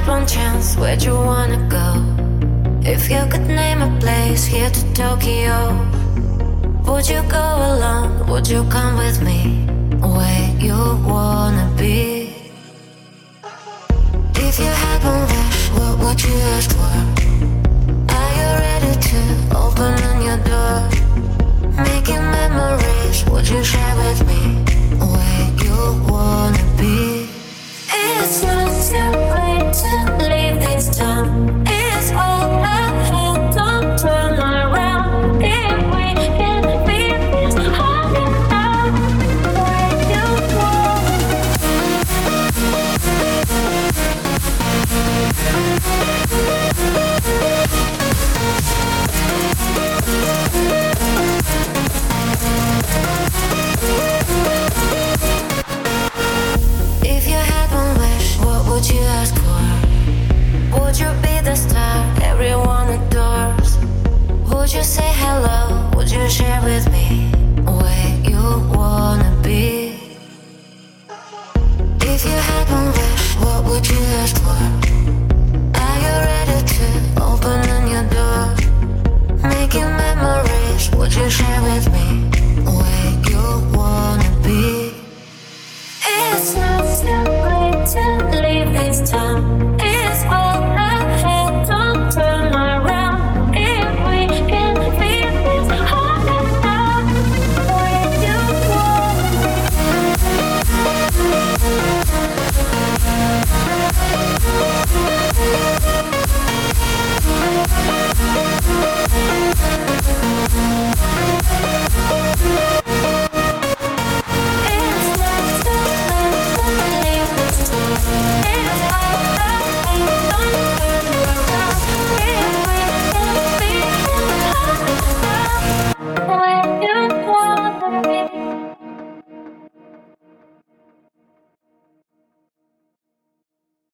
had one chance, where'd you wanna go? If you could name a place here to Tokyo, would you go alone? Would you come with me? Where you wanna be? If you had one wish, what would you ask for? Are you ready to open your door? Making memories, would you share with me? Where you wanna be? It's not If you had one wish, what would you ask for? Would you share with me